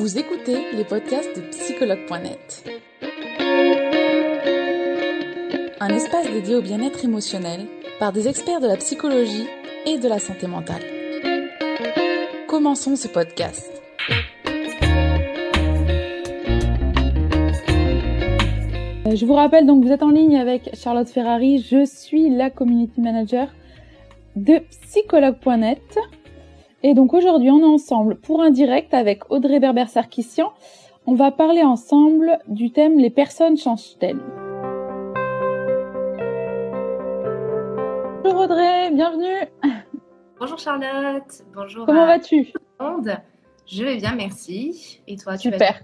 Vous écoutez les podcasts de psychologue.net. Un espace dédié au bien-être émotionnel par des experts de la psychologie et de la santé mentale. Commençons ce podcast. Euh, je vous rappelle donc vous êtes en ligne avec Charlotte Ferrari. Je suis la community manager de psychologue.net. Et donc aujourd'hui, on est ensemble pour un direct avec Audrey Berber-Sarkissian. On va parler ensemble du thème Les personnes changent-elles? Bonjour Audrey, bienvenue. Bonjour Charlotte, bonjour. Comment vas-tu? Je vais bien, merci. Et toi, tu Super.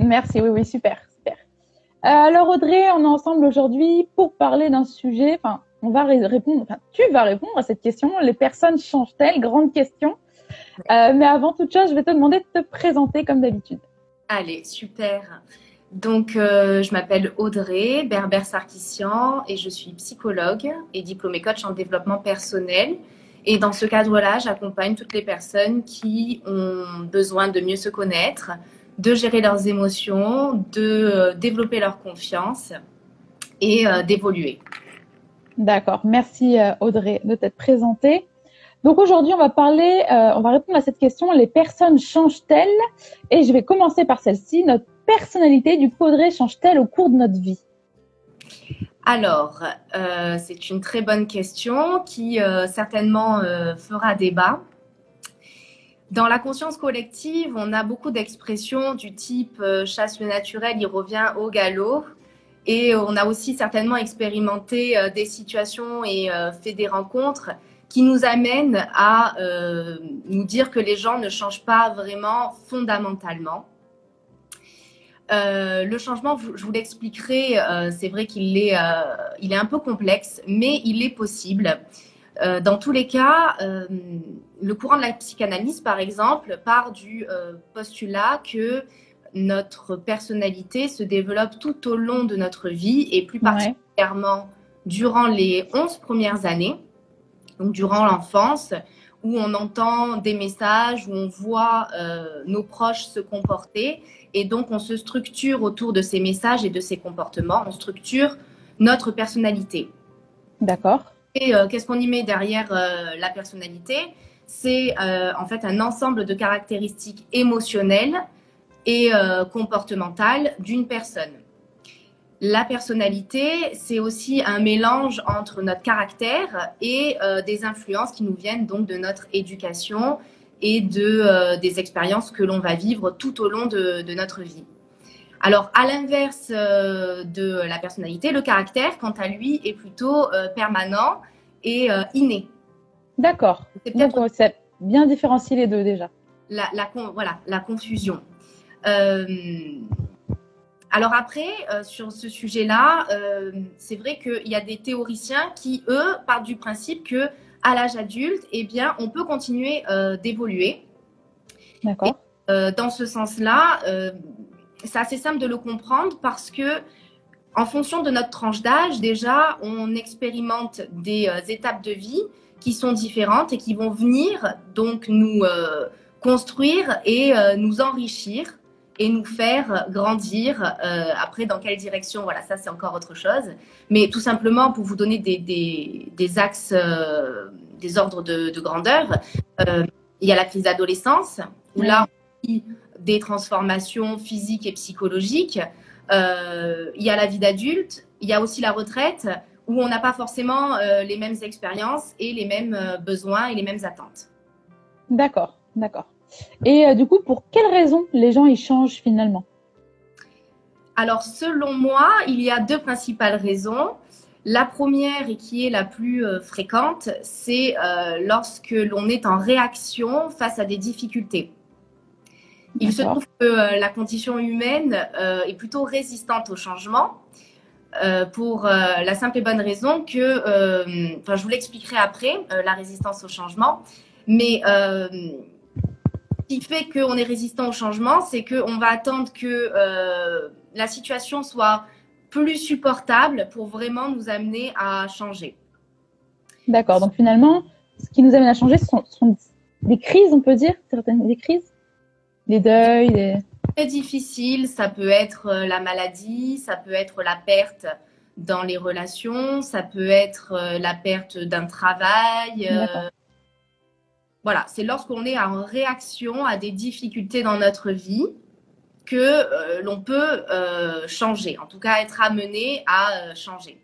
Merci, oui, oui, super, super. Euh, alors Audrey, on est ensemble aujourd'hui pour parler d'un sujet. Enfin, on va répondre. Enfin, tu vas répondre à cette question. Les personnes changent-elles? Grande question. Euh, mais avant toute chose, je vais te demander de te présenter comme d'habitude. Allez, super. Donc, euh, je m'appelle Audrey Berber-Sarkissian et je suis psychologue et diplômée coach en développement personnel. Et dans ce cadre-là, j'accompagne toutes les personnes qui ont besoin de mieux se connaître, de gérer leurs émotions, de euh, développer leur confiance et d'évoluer. D'accord. Merci Audrey de t'être présentée. Donc aujourd'hui, on va parler, euh, on va répondre à cette question les personnes changent-elles? Et je vais commencer par celle-ci. Notre personnalité du Podré change-t-elle au cours de notre vie? Alors, euh, c'est une très bonne question qui euh, certainement fera débat. Dans la conscience collective, on a beaucoup d'expressions du type chasse le naturel, il revient au galop. Et on a aussi certainement expérimenté des situations et fait des rencontres qui nous amène à euh, nous dire que les gens ne changent pas vraiment fondamentalement. Euh, le changement, je vous l'expliquerai, euh, c'est vrai qu'il est, il est un peu complexe, mais il est possible. dans tous les cas, le courant de la psychanalyse, par exemple, part du postulat que notre personnalité se développe tout au long de notre vie et plus particulièrement durant les 11 premières années donc durant l'enfance, où on entend des messages, où on voit euh, nos proches se comporter, et donc on se structure autour de ces messages et de ces comportements, on structure notre personnalité. D'accord. Et euh, qu'est-ce qu'on y met derrière euh, la personnalité? C'est en fait un ensemble de caractéristiques émotionnelles et comportementales d'une personne. La personnalité, c'est aussi un mélange entre notre caractère et euh, des influences qui nous viennent donc de notre éducation et de, euh, des expériences que l'on va vivre tout au long de, notre vie. Alors, à l'inverse euh, de la personnalité, le caractère, quant à lui, est plutôt permanent et inné. D'accord. Donc, c'est bien différencier les deux déjà. La, voilà, la confusion. Alors après, euh, sur ce sujet-là, euh, c'est vrai qu'il y a des théoriciens qui, eux, partent du principe que à l'âge adulte, eh bien, on peut continuer euh, d'évoluer. D'accord. dans ce sens-là, c'est assez simple de le comprendre parce que, en fonction de notre tranche d'âge, déjà, on expérimente des étapes de vie qui sont différentes et qui vont venir donc nous construire et nous enrichir et nous faire grandir. Euh, après, dans quelle direction? Voilà, ça c'est encore autre chose. Mais tout simplement pour vous donner des, axes, euh, des ordres de, de grandeur, euh, il y a la crise d'adolescence où là on vit des transformations physiques et psychologiques. Il y a la vie d'adulte. Il y a aussi la retraite où on n'a pas forcément les mêmes expériences et les mêmes besoins et les mêmes attentes. D'accord, d'accord. Et euh, du coup, pour quelles raisons les gens y changent finalement? Alors, selon moi, il y a deux principales raisons. La première et qui est la plus euh, fréquente, c'est euh, lorsque l'on est en réaction face à des difficultés. Il se trouve que la condition humaine est plutôt résistante au changement. pour la simple et bonne raison que, enfin, je vous l'expliquerai après, la résistance au changement, mais qui fait qu'on est résistant au changement, c'est qu'on va attendre que euh, la situation soit plus supportable pour vraiment nous amener à changer. D'accord. Donc finalement, ce qui nous amène à changer, ce sont, des crises, on peut dire, certaines des crises? les deuils les... Très difficile, ça peut être euh, la maladie, ça peut être la perte dans les relations, ça peut être euh, la perte d'un travail. Euh, voilà, c'est lorsqu'on est en réaction à des difficultés dans notre vie que l'on peut changer, en tout cas être amené à changer.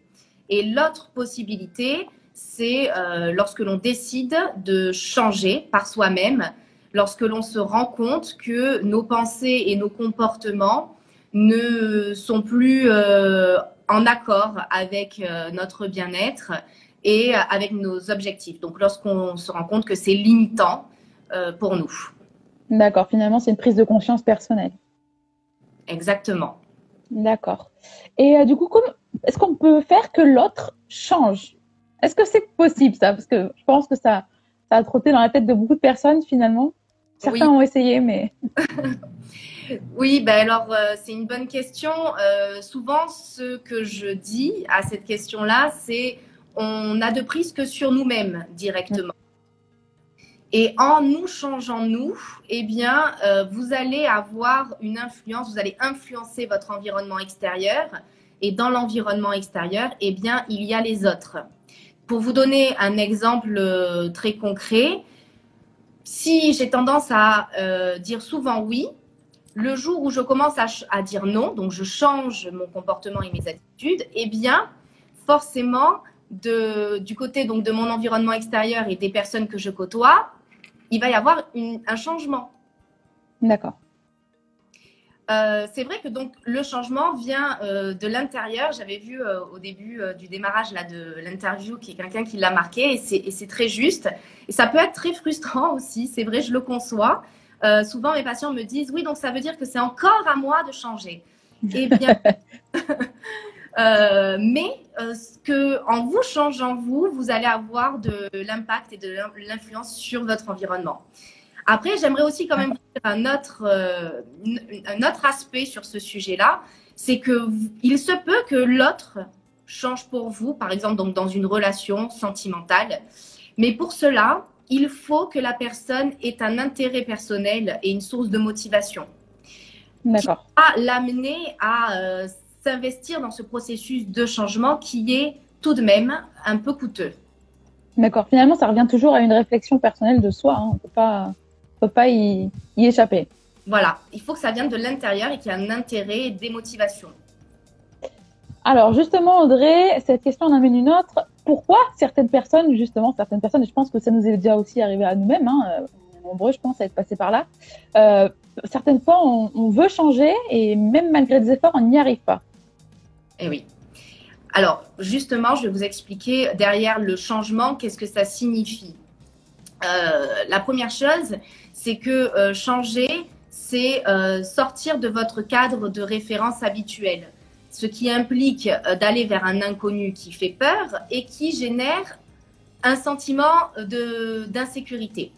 Et l'autre possibilité, c'est lorsque l'on décide de changer par soi-même, lorsque l'on se rend compte que nos pensées et nos comportements ne sont plus euh, en accord avec euh, notre bien-être et avec nos objectifs. Donc lorsqu'on se rend compte que c'est limitant euh, pour nous. D'accord, finalement c'est une prise de conscience personnelle. Exactement. D'accord. Et du coup, est-ce qu'on peut faire que l'autre change? Est-ce que c'est possible ça? Parce que je pense que ça, ça a trotté dans la tête de beaucoup de personnes finalement. Certains ont essayé, mais. oui, ben alors euh, c'est une bonne question. Euh, souvent, ce que je dis à cette question-là, c'est on a de prise que sur nous-mêmes directement. Et en nous changeant nous, eh bien, euh, vous allez avoir une influence, vous allez influencer votre environnement extérieur. Et dans l'environnement extérieur, eh bien, il y a les autres. Pour vous donner un exemple très concret, si j'ai tendance à euh, dire souvent oui, le jour où je commence à, dire non, donc je change mon comportement et mes attitudes, eh bien, forcément, du côté donc de mon environnement extérieur et des personnes que je côtoie, il va y avoir un changement. D'accord. Euh, c'est vrai que donc le changement vient euh, de l'intérieur. J'avais vu euh, au début du démarrage là de l'interview qui est quelqu'un qui l'a marqué et c'est très juste. Et ça peut être très frustrant aussi. C'est vrai, je le conçois. souvent mes patients me disent oui donc ça veut dire que c'est encore à moi de changer. Eh bien, mais que en vous changeant vous, vous allez avoir de l'impact et de l'influence sur votre environnement. Après, j'aimerais aussi quand même dire un autre, euh, un autre aspect sur ce sujet-là, c'est que il se peut que l'autre change pour vous, par exemple donc dans une relation sentimentale, mais pour cela, il faut que la personne ait un intérêt personnel et une source de motivation. D'accord. L'amener à euh, s'investir dans ce processus de changement qui est tout de même un peu coûteux. D'accord. Finalement, ça revient toujours à une réflexion personnelle de soi. Hein. On ne peut pas peut pas y, échapper. Voilà, il faut que ça vienne de l'intérieur et qu'il y ait un intérêt et des motivations. Alors justement, Audrey, cette question en amène une autre. Pourquoi certaines personnes, justement, certaines personnes, et je pense que ça nous est déjà aussi arrivé à nous-mêmes, hein, euh, on est nombreux, je pense, à être passés par là, euh, certaines fois, on, veut changer et même malgré des efforts, on n'y arrive pas. Eh. Alors, justement, je vais vous expliquer derrière le changement, qu'est-ce que ça signifie. Euh, la première chose, c'est que euh, changer, c'est euh, sortir de votre cadre de référence habituel, ce qui implique d'aller vers un inconnu qui fait peur et qui génère un sentiment d'insécurité.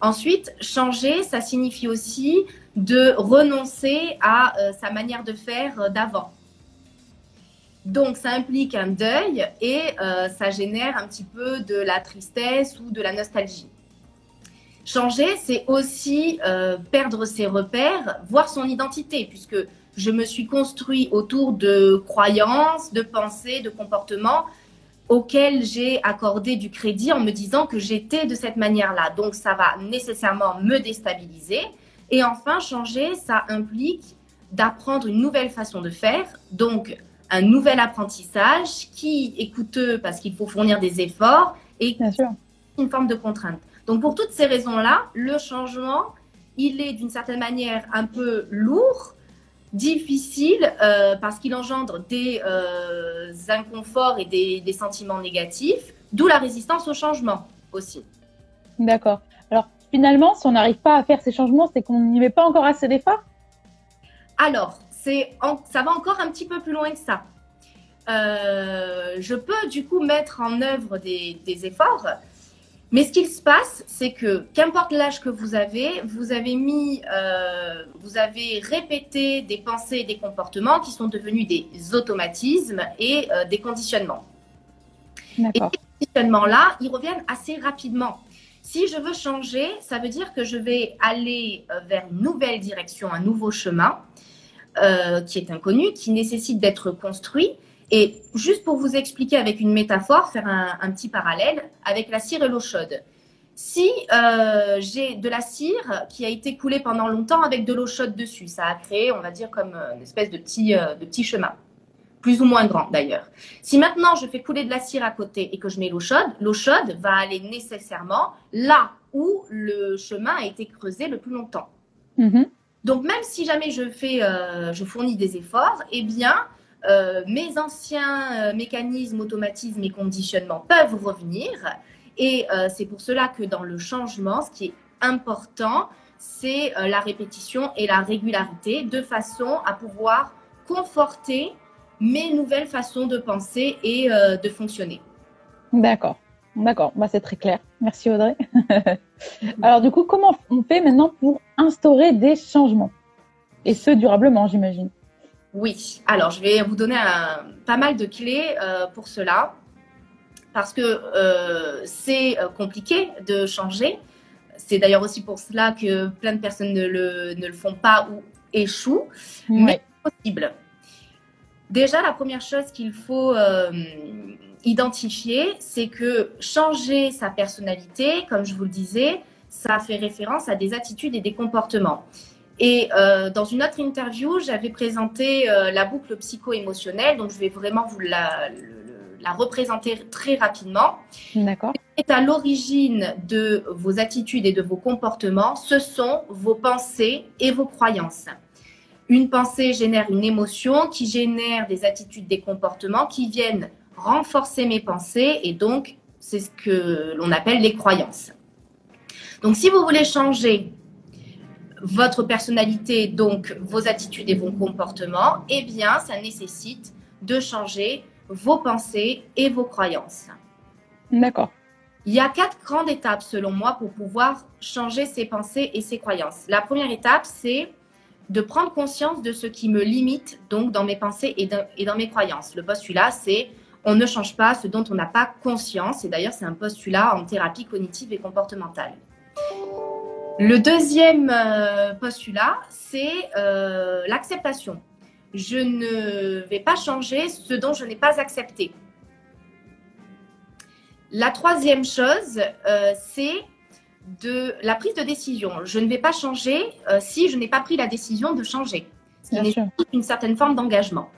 Ensuite, changer, ça signifie aussi de renoncer à sa manière de faire d'avant. Donc, ça implique un deuil et ça génère un petit peu de la tristesse ou de la nostalgie. Changer, c'est aussi euh, perdre ses repères, voir son identité, puisque je me suis construit autour de croyances, de pensées, de comportements auxquels j'ai accordé du crédit en me disant que j'étais de cette manière-là. Donc ça va nécessairement me déstabiliser. Et enfin, changer, ça implique d'apprendre une nouvelle façon de faire, donc un nouvel apprentissage qui est coûteux parce qu'il faut fournir des efforts et une forme de contrainte. Donc pour toutes ces raisons-là, le changement, il est d'une certaine manière un peu lourd, difficile, euh, parce qu'il engendre des euh, inconforts et des, sentiments négatifs, d'où la résistance au changement aussi. D'accord. Alors finalement, si on n'arrive pas à faire ces changements, c'est qu'on n'y met pas encore assez d'efforts? Alors, ça va encore un petit peu plus loin que ça. Euh, je peux du coup mettre en œuvre des efforts, mais ce qu'il se passe, c'est que qu'importe l'âge que vous avez, vous avez mis, euh, vous avez répété des pensées et des comportements qui sont devenus des automatismes et euh, des conditionnements. Et ces conditionnements-là, ils reviennent assez rapidement. Si je veux changer, ça veut dire que je vais aller vers une nouvelle direction, un nouveau chemin euh, qui est inconnu, qui nécessite d'être construit. Et juste pour vous expliquer avec une métaphore, faire un, petit parallèle avec la cire et l'eau chaude. Si euh, j'ai de la cire qui a été coulée pendant longtemps avec de l'eau chaude dessus, ça a créé, on va dire, comme une espèce de petit, de petit chemin plus ou moins grand d'ailleurs. Si maintenant je fais couler de la cire à côté et que je mets l'eau chaude, l'eau chaude va aller nécessairement là où le chemin a été creusé le plus longtemps. Mm-hmm. Donc même si jamais je fais, euh, je fournis des efforts, eh bien euh, mes anciens euh, mécanismes, automatismes et conditionnements peuvent revenir. Et c'est pour cela que dans le changement, ce qui est important, c'est la répétition et la régularité de façon à pouvoir conforter mes nouvelles façons de penser et de fonctionner. D'accord, d'accord, bah, c'est très clair. Merci Audrey. Alors du coup, comment on fait maintenant pour instaurer des changements? Et ce, durablement, j'imagine. Oui, alors je vais vous donner pas mal de clés euh, pour cela, parce que euh, c'est compliqué de changer. C'est d'ailleurs aussi pour cela que plein de personnes ne le, ne le font pas ou échouent, mais c'est possible. Déjà, la première chose qu'il faut euh, identifier, c'est que changer sa personnalité, comme je vous le disais, ça fait référence à des attitudes et des comportements. Et euh, dans une autre interview, j'avais présenté euh, la boucle psycho-émotionnelle, donc je vais vraiment vous la, la représenter très rapidement. D'accord. est à l'origine de vos attitudes et de vos comportements, ce sont vos pensées et vos croyances. Une pensée génère une émotion qui génère des attitudes, des comportements qui viennent renforcer mes pensées et donc c'est ce que l'on appelle les croyances. Donc si vous voulez changer votre personnalité, donc vos attitudes et vos comportements, eh bien ça nécessite de changer vos pensées et vos croyances. D'accord. Il y a quatre grandes étapes selon moi pour pouvoir changer ses pensées et ses croyances. La première étape, c'est de prendre conscience de ce qui me limite donc dans mes pensées et dans, mes croyances. Le postulat, c'est on ne change pas ce dont on n'a pas conscience. Et d'ailleurs, c'est un postulat en thérapie cognitive et comportementale. Le deuxième euh, postulat, c'est euh, l'acceptation. Je ne vais pas changer ce dont je n'ai pas accepté. La troisième chose, euh, c'est de la prise de décision. Je ne vais pas changer euh, si je n'ai pas pris la décision de changer, ce qui nécessite une certaine forme d'engagement.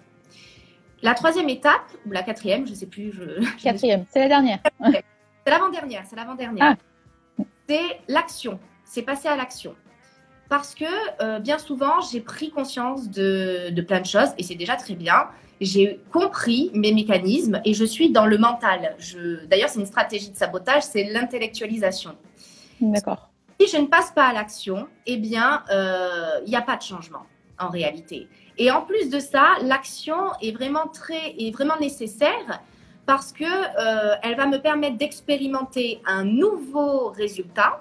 La troisième étape, ou la quatrième, je ne sais plus. Je, quatrième, c'est la dernière. C'est l'avant-dernière, c'est l'avant-dernière. Ah. C'est l'action, c'est passer à l'action. Parce que euh, bien souvent, j'ai pris conscience de, de, plein de choses et c'est déjà très bien. J'ai compris mes mécanismes et je suis dans le mental. D'ailleurs, c'est une stratégie de sabotage, c'est l'intellectualisation. D'accord. Si je ne passe pas à l'action, eh bien, euh, il n'y a pas de changement en réalité. Et en plus de ça, l'action est vraiment très, est vraiment nécessaire parce que euh, elle va me permettre d'expérimenter un nouveau résultat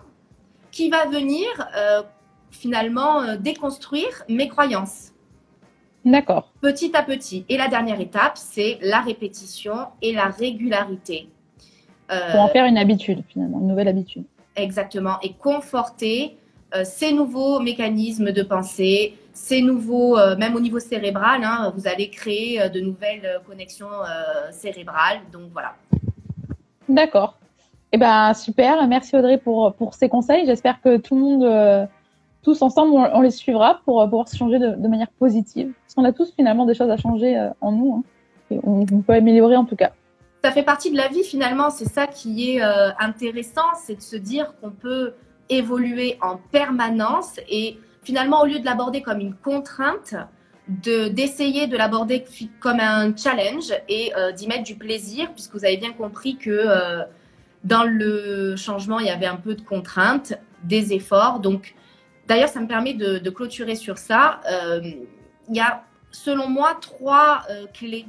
qui va venir euh, finalement déconstruire mes croyances. D'accord. Petit à petit. Et la dernière étape, c'est la répétition et la régularité. Pour en faire une habitude, finalement, une nouvelle habitude. Exactement, et conforter euh, ces nouveaux mécanismes de pensée, ces nouveaux, euh, même au niveau cérébral, hein, vous allez créer euh, de nouvelles connexions cérébrales. Donc voilà. D'accord. Eh ben super, merci Audrey pour, pour ces conseils. J'espère que tout le monde, tous ensemble, on, les suivra pour pouvoir se changer de, manière positive. Parce qu'on a tous finalement des choses à changer en nous. Hein, et on peut améliorer en tout cas ça fait partie de la vie finalement. C'est ça qui est euh, intéressant, c'est de se dire qu'on peut évoluer en permanence et finalement au lieu de l'aborder comme une contrainte, de d'essayer de l'aborder comme un challenge et euh, d'y mettre du plaisir, puisque vous avez bien compris que euh, dans le changement il y avait un peu de contraintes, des efforts. Donc d'ailleurs ça me permet de, de clôturer sur ça. il y a selon moi trois clés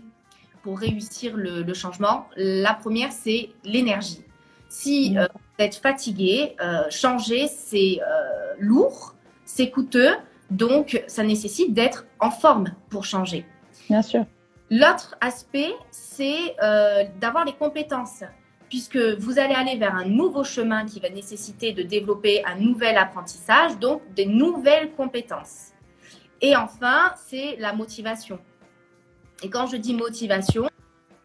pour réussir le, changement. La première, c'est l'énergie. Si euh, vous êtes fatigué, euh, changer, c'est euh, lourd, c'est coûteux, donc ça nécessite d'être en forme pour changer. Bien sûr. L'autre aspect, c'est d'avoir les compétences. puisque vous allez aller vers un nouveau chemin qui va nécessiter de développer un nouvel apprentissage, donc des nouvelles compétences. Et enfin, c'est la motivation. Et quand je dis motivation,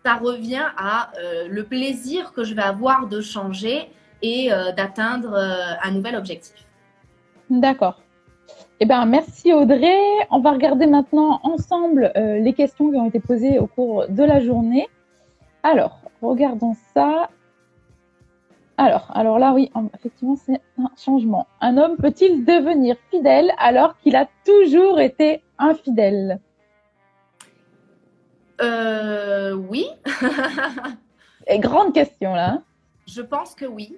ça revient à euh, le plaisir que je vais avoir de changer et euh, d'atteindre euh, un nouvel objectif. D'accord. Eh bien, merci Audrey. On va regarder maintenant ensemble les questions qui ont été posées au cours de la journée. Alors, regardons ça. Alors, alors là, oui, effectivement, c'est un changement. Un homme peut-il devenir fidèle alors qu'il a toujours été infidèle? Euh, Oui. Et grande question là. Hein. Je pense que oui.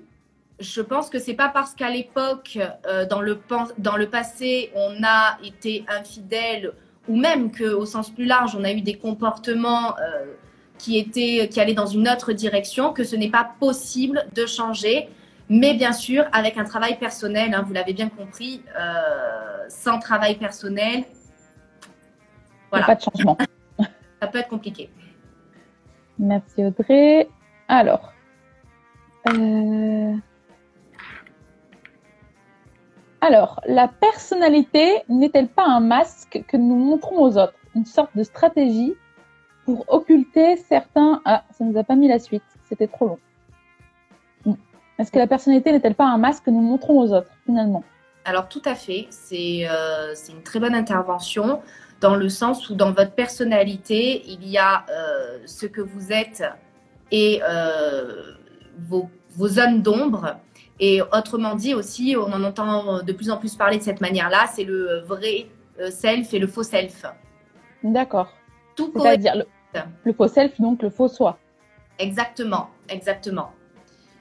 Je pense que c'est pas parce qu'à l'époque, euh, dans, le, dans le passé, on a été infidèle, ou même qu'au sens plus large, on a eu des comportements euh, qui, était, qui allait dans une autre direction, que ce n'est pas possible de changer. Mais bien sûr, avec un travail personnel, hein, vous l'avez bien compris, euh, sans travail personnel, voilà. pas de changement. Ça peut être compliqué. Merci Audrey. Alors, euh, alors, la personnalité n'est-elle pas un masque que nous montrons aux autres, une sorte de stratégie pour occulter certains. Ah, ça nous a pas mis la suite. C'était trop long. Est-ce que la personnalité n'est-elle pas un masque que nous montrons aux autres, finalement? Alors, tout à fait. Euh, c'est une très bonne intervention dans le sens où, dans votre personnalité, il y a euh, ce que vous êtes et euh, vos, vos zones d'ombre. Et autrement dit aussi, on en entend de plus en plus parler de cette manière-là, c'est le vrai self et le faux self. D'accord. Tout C'est-à-dire le, le faux self, donc le faux soi. Exactement, exactement.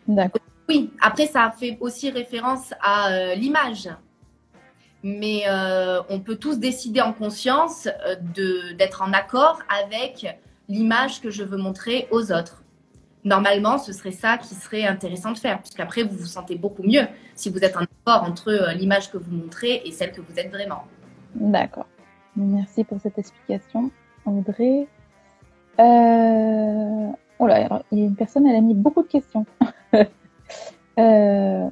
D'accord. Oui, après, ça fait aussi référence à euh, l'image. Mais euh, on peut tous décider en conscience euh, d'être en accord avec l'image que je veux montrer aux autres. Normalement, ce serait ça qui serait intéressant de faire, puisqu'après, vous vous sentez beaucoup mieux si vous êtes en accord entre l'image que vous montrez et celle que vous êtes vraiment. D'accord. Merci pour cette explication, André. Euh... Oh là, il y a une personne, elle a mis beaucoup de questions. euh...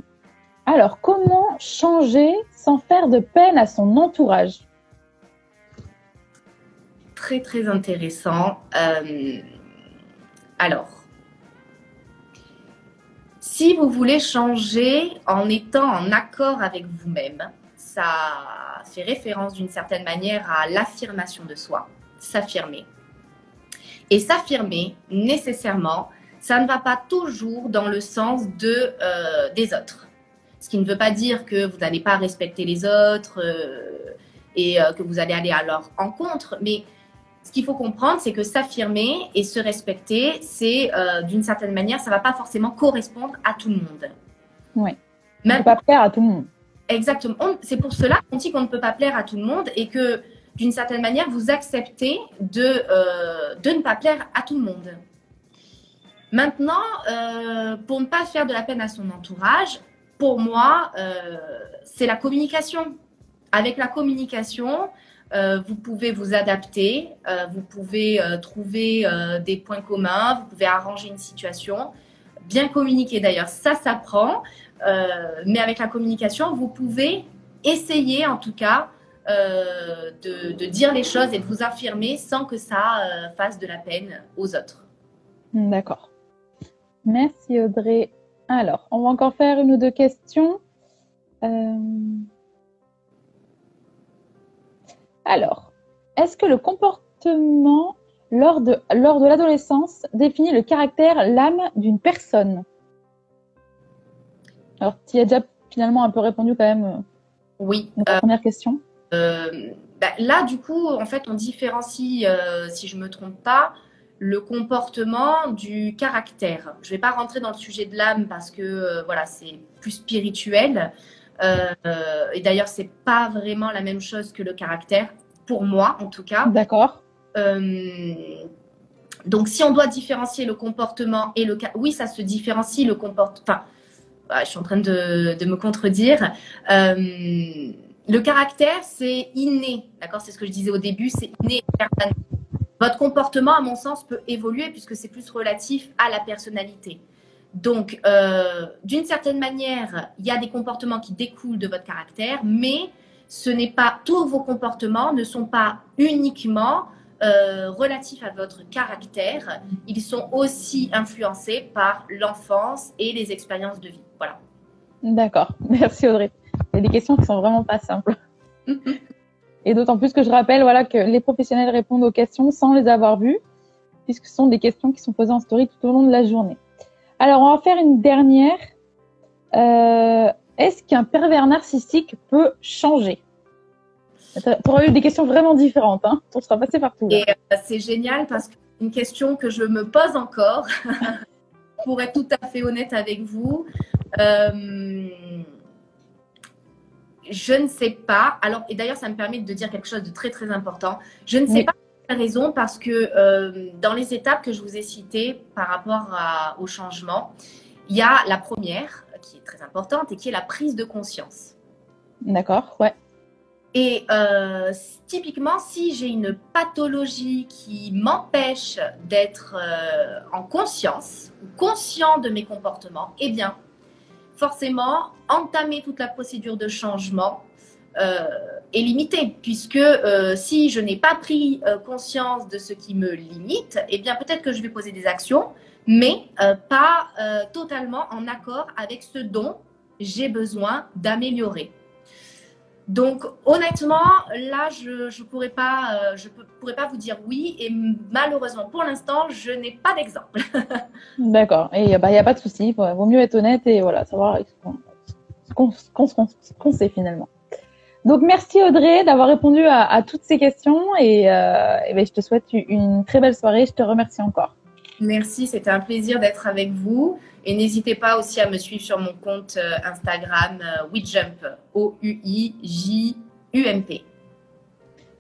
Alors, comment changer sans faire de peine à son entourage? Très, très intéressant. Euh... Alors, si vous voulez changer en étant en accord avec vous-même, ça fait référence d'une certaine manière à l'affirmation de soi, s'affirmer. Et s'affirmer, nécessairement, ça ne va pas toujours dans le sens de, euh, des autres. Ce qui ne veut pas dire que vous n'allez pas respecter les autres euh, et euh, que vous allez aller à leur encontre, mais ce qu'il faut comprendre, c'est que s'affirmer et se respecter, c'est d'une certaine manière, ça ne va pas forcément correspondre à tout le monde. Oui. Même... ne peut pas plaire à tout le monde. Exactement. C'est pour cela qu'on dit qu'on ne peut pas plaire à tout le monde et que d'une certaine manière, vous acceptez de, euh, de ne pas plaire à tout le monde. Maintenant, euh, pour ne pas faire de la peine à son entourage, pour moi, euh, c'est la communication. Avec la communication, vous pouvez vous adapter, vous pouvez trouver des points communs, vous pouvez arranger une situation. Bien communiquer d'ailleurs, ça s'apprend, mais avec la communication, vous pouvez essayer en tout cas euh, de, dire les choses et de vous affirmer sans que ça euh, fasse de la peine aux autres. D'accord. Merci Audrey. Alors, on va encore faire une ou deux questions. Euh, alors, est-ce que le comportement lors de, lors de l'adolescence définit le caractère, l'âme d'une personne? Alors, tu as déjà finalement un peu répondu quand même. Oui. La première question. Euh, bah, là, du coup, en fait, on différencie, euh, si je ne me trompe pas, le comportement du caractère. Je ne vais pas rentrer dans le sujet de l'âme parce que euh, voilà, c'est plus spirituel. Et d'ailleurs, c'est pas vraiment la même chose que le caractère, pour moi en tout cas. D'accord. donc, si on doit différencier le comportement et le oui, ça se différencie le comportement. Enfin, je suis en train de, de me contredire. Euh, le caractère, c'est inné, d'accord C'est ce que je disais au début, c'est inné Votre comportement, à mon sens, peut évoluer puisque c'est plus relatif à la personnalité. Donc, euh, d'une certaine manière, il y a des comportements qui découlent de votre caractère, mais ce n'est pas tous vos comportements ne sont pas uniquement euh, relatifs à votre caractère. Ils sont aussi influencés par l'enfance et les expériences de vie. Voilà. D'accord. Merci Audrey. Il y a des questions qui sont vraiment pas simples. et d'autant plus que je rappelle, voilà, que les professionnels répondent aux questions sans les avoir vues, puisque ce sont des questions qui sont posées en story tout au long de la journée. Alors, on va faire une dernière. Euh, Est-ce qu'un pervers narcissique peut changer? Tu auras eu des questions vraiment différentes. Hein on sera passé partout. Et euh, c'est génial parce que une question que je me pose encore, pour être tout à fait honnête avec vous. Euh, je ne sais pas. Alors, et d'ailleurs, ça me permet de dire quelque chose de très très important. Je ne sais Oui. pas raison parce que euh, dans les étapes que je vous ai citées par rapport à- au changement, il y a la première qui est très importante et qui est la prise de conscience. D'accord, ouais. Et euh, typiquement, si j'ai une pathologie qui m'empêche d'être euh, en conscience ou conscient de mes comportements, eh bien, forcément, entamer toute la procédure de changement est limité, puisque euh, si je n'ai pas pris euh, conscience de ce qui me limite, eh bien, peut-être que je vais poser des actions, mais euh, pas euh, totalement en accord avec ce dont j'ai besoin d'améliorer. Donc honnêtement, là, je ne pourrais, pas, euh, je pourrais pas vous dire oui et malheureusement, pour l'instant, je n'ai pas d'exemple. D'accord. Et il n'y a pas de souci. Vaut vaut mieux être honnête et voilà, savoir ce qu'on ce qu'on sait finalement. Donc merci Audrey d'avoir répondu à, à toutes ces questions et, euh, et ben, je te souhaite une très belle soirée. Je te remercie encore. Merci, c'était un plaisir d'être avec vous. Et n'hésitez pas aussi à me suivre sur mon compte euh, Instagram euh, WeJump, O-U-I-J-U-M-P.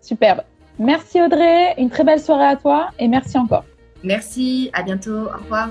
Superbe. Merci Audrey. Une très belle soirée à toi et merci encore. Merci, à bientôt, au revoir.